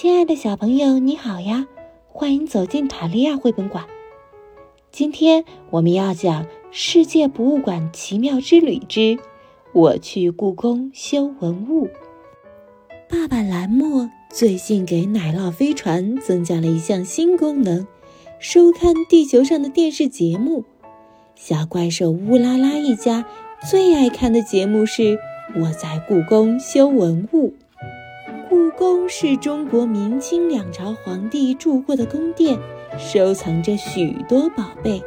亲爱的小朋友，你好呀！欢迎走进塔利亚绘本馆。今天我们要讲《世界博物馆奇妙之旅之我去故宫修文物》。爸爸栏目最近给奶酪飞船增加了一项新功能：收看地球上的电视节目。小怪兽乌拉拉一家最爱看的节目是《我在故宫修文物》。故宫是中国明清两朝皇帝住过的宫殿，收藏着许多宝贝。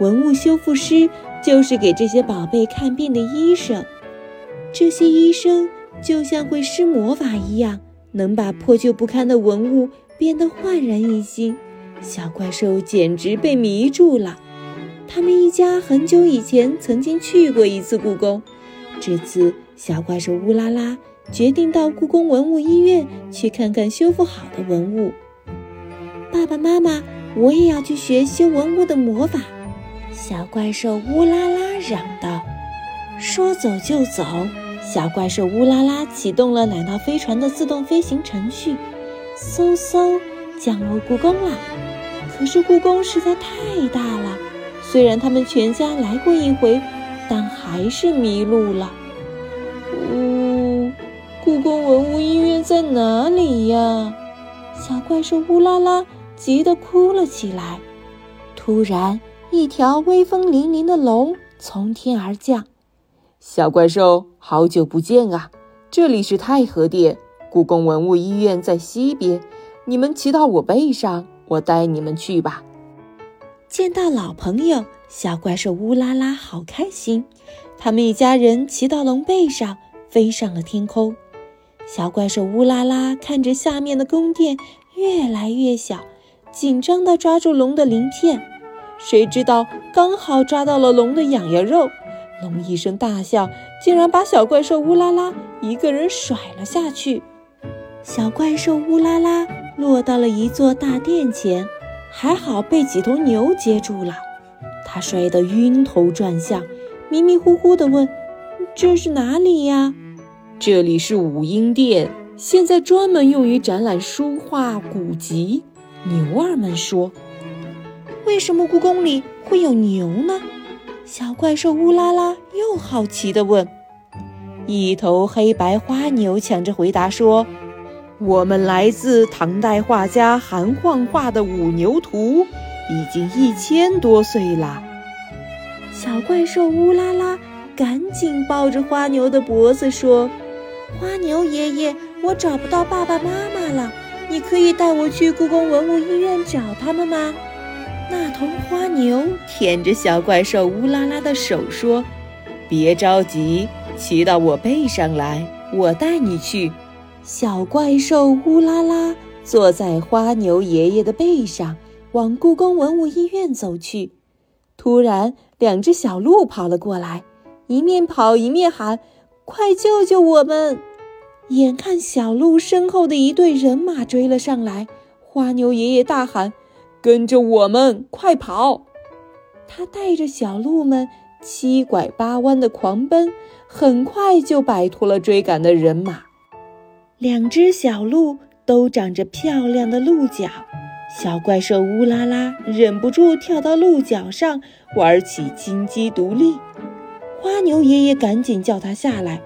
文物修复师就是给这些宝贝看病的医生。这些医生就像会施魔法一样，能把破旧不堪的文物变得焕然一新。小怪兽简直被迷住了。他们一家很久以前曾经去过一次故宫，这次小怪兽乌拉拉。决定到故宫文物医院去看看修复好的文物。爸爸妈妈，我也要去学修文物的魔法。小怪兽乌拉拉嚷道：“说走就走！”小怪兽乌拉拉启动了奶酪飞船的自动飞行程序，嗖嗖降落故宫了。可是故宫实在太大了，虽然他们全家来过一回，但还是迷路了。呜故宫文物医院在哪里呀？小怪兽乌拉拉急得哭了起来。突然，一条威风凛凛的龙从天而降。小怪兽，好久不见啊！这里是太和殿，故宫文物医院在西边。你们骑到我背上，我带你们去吧。见到老朋友，小怪兽乌拉拉好开心。他们一家人骑到龙背上，飞上了天空。小怪兽乌拉拉看着下面的宫殿越来越小，紧张地抓住龙的鳞片，谁知道刚好抓到了龙的痒痒肉，龙一声大笑，竟然把小怪兽乌拉拉一个人甩了下去。小怪兽乌拉拉落到了一座大殿前，还好被几头牛接住了。他摔得晕头转向，迷迷糊糊地问：“这是哪里呀？”这里是武英殿，现在专门用于展览书画古籍。牛儿们说：“为什么故宫里会有牛呢？”小怪兽乌拉拉又好奇地问。一头黑白花牛抢着回答说：“我们来自唐代画家韩焕画的《五牛图》，已经一千多岁了。”小怪兽乌拉拉赶紧抱着花牛的脖子说。花牛爷爷，我找不到爸爸妈妈了，你可以带我去故宫文物医院找他们吗？那头花牛舔着小怪兽乌拉拉的手说：“别着急，骑到我背上来，我带你去。”小怪兽乌拉拉坐在花牛爷爷的背上，往故宫文物医院走去。突然，两只小鹿跑了过来，一面跑一面喊。快救救我们！眼看小鹿身后的一队人马追了上来，花牛爷爷大喊：“跟着我们，快跑！”他带着小鹿们七拐八弯的狂奔，很快就摆脱了追赶的人马。两只小鹿都长着漂亮的鹿角，小怪兽乌拉拉忍不住跳到鹿角上玩起金鸡独立。花牛爷爷赶紧叫他下来，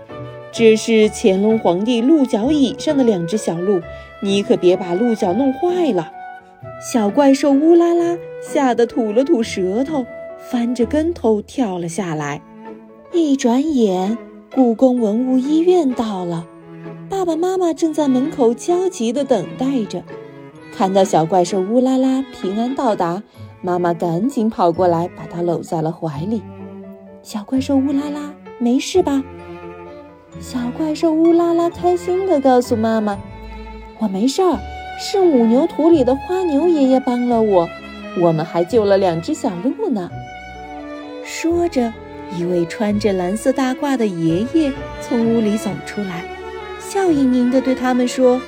这是乾隆皇帝鹿角椅上的两只小鹿，你可别把鹿角弄坏了。小怪兽乌拉拉吓得吐了吐舌头，翻着跟头跳了下来。一转眼，故宫文物医院到了，爸爸妈妈正在门口焦急地等待着。看到小怪兽乌拉拉平安到达，妈妈赶紧跑过来，把它搂在了怀里。小怪兽乌拉拉，没事吧？小怪兽乌拉拉开心地告诉妈妈：“我没事儿，是五牛图里的花牛爷爷帮了我，我们还救了两只小鹿呢。”说着，一位穿着蓝色大褂的爷爷从屋里走出来，笑盈盈地对他们说：“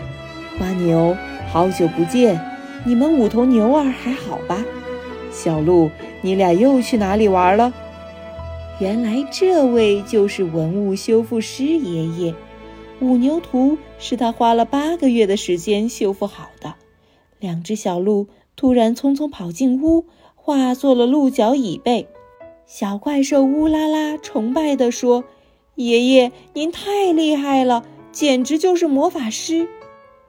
花牛，好久不见，你们五头牛儿还好吧？小鹿，你俩又去哪里玩了？”原来这位就是文物修复师爷爷。五牛图是他花了八个月的时间修复好的。两只小鹿突然匆匆跑进屋，化作了鹿角椅背。小怪兽乌拉拉崇拜地说：“爷爷，您太厉害了，简直就是魔法师！”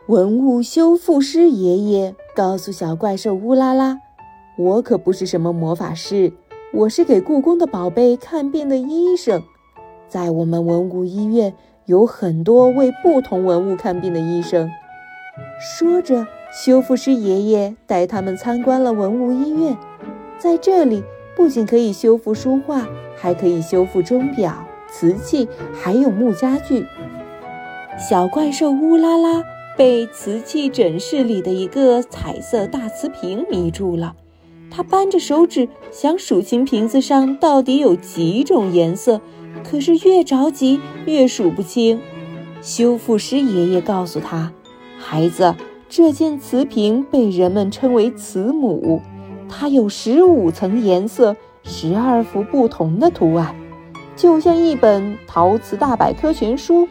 文物修复师爷爷告诉小怪兽乌拉拉：“我可不是什么魔法师，我是给故宫的宝贝看病的医生。在我们文物医院有很多为不同文物看病的医生。”说着，修复师爷爷带他们参观了文物医院，在这里。不仅可以修复书画，还可以修复钟表、瓷器，还有木家具。小怪兽乌拉拉被瓷器诊室里的一个彩色大瓷瓶迷住了，他扳着手指想数清瓶子上到底有几种颜色，可是越着急越数不清。修复师爷爷告诉他：“孩子，这件瓷瓶被人们称为瓷母。”它有十五层颜色，十二幅不同的图案，就像一本陶瓷大百科全书。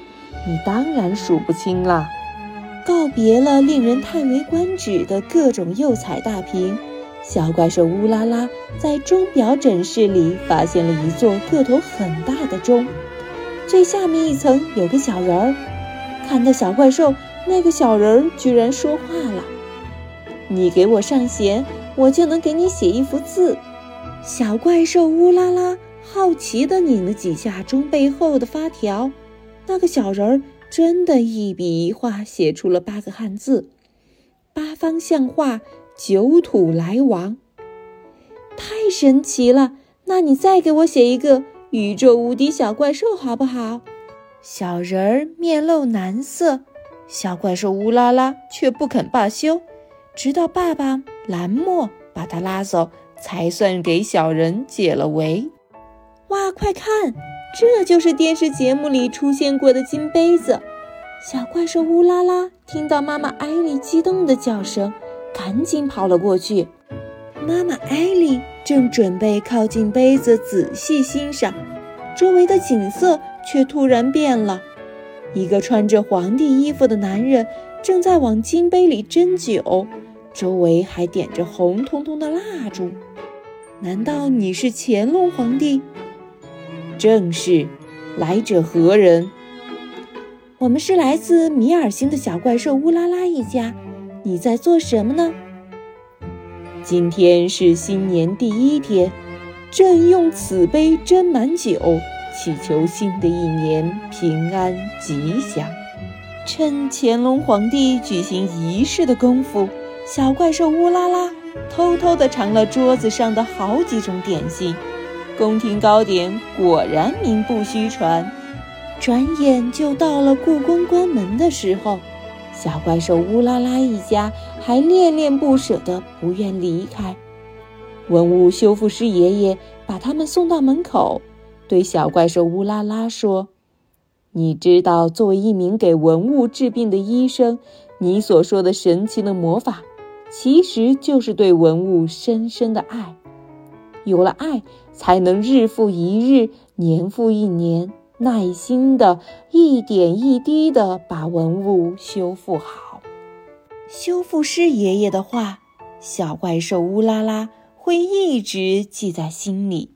你当然数不清了。告别了令人叹为观止的各种釉彩大瓶，小怪兽乌拉拉在钟表诊室里发现了一座个头很大的钟，最下面一层有个小人儿。看到小怪兽，那个小人儿居然说话了：“你给我上弦。”我就能给你写一幅字。小怪兽乌拉拉好奇地拧了几下钟背后的发条，那个小人儿真的一笔一画写出了八个汉字：“八方向画，九土来王。”太神奇了！那你再给我写一个宇宙无敌小怪兽好不好？小人儿面露难色，小怪兽乌拉拉却不肯罢休。直到爸爸蓝墨把他拉走，才算给小人解了围。哇，快看，这就是电视节目里出现过的金杯子！小怪兽乌拉拉听到妈妈艾莉激动的叫声，赶紧跑了过去。妈妈艾莉正准备靠近杯子仔细欣赏，周围的景色却突然变了。一个穿着皇帝衣服的男人正在往金杯里斟酒。周围还点着红彤彤的蜡烛，难道你是乾隆皇帝？正是，来者何人？我们是来自米尔星的小怪兽乌拉拉一家，你在做什么呢？今天是新年第一天，朕用此杯斟满酒，祈求新的一年平安吉祥。趁乾隆皇帝举行仪式的功夫。小怪兽乌拉拉偷偷地尝了桌子上的好几种点心，宫廷糕点果然名不虚传。转眼就到了故宫关门的时候，小怪兽乌拉拉一家还恋恋不舍地不愿离开。文物修复师爷爷把他们送到门口，对小怪兽乌拉拉说：“你知道，作为一名给文物治病的医生，你所说的神奇的魔法。”其实就是对文物深深的爱，有了爱，才能日复一日、年复一年，耐心的一点一滴的把文物修复好。修复师爷爷的话，小怪兽乌拉拉会一直记在心里。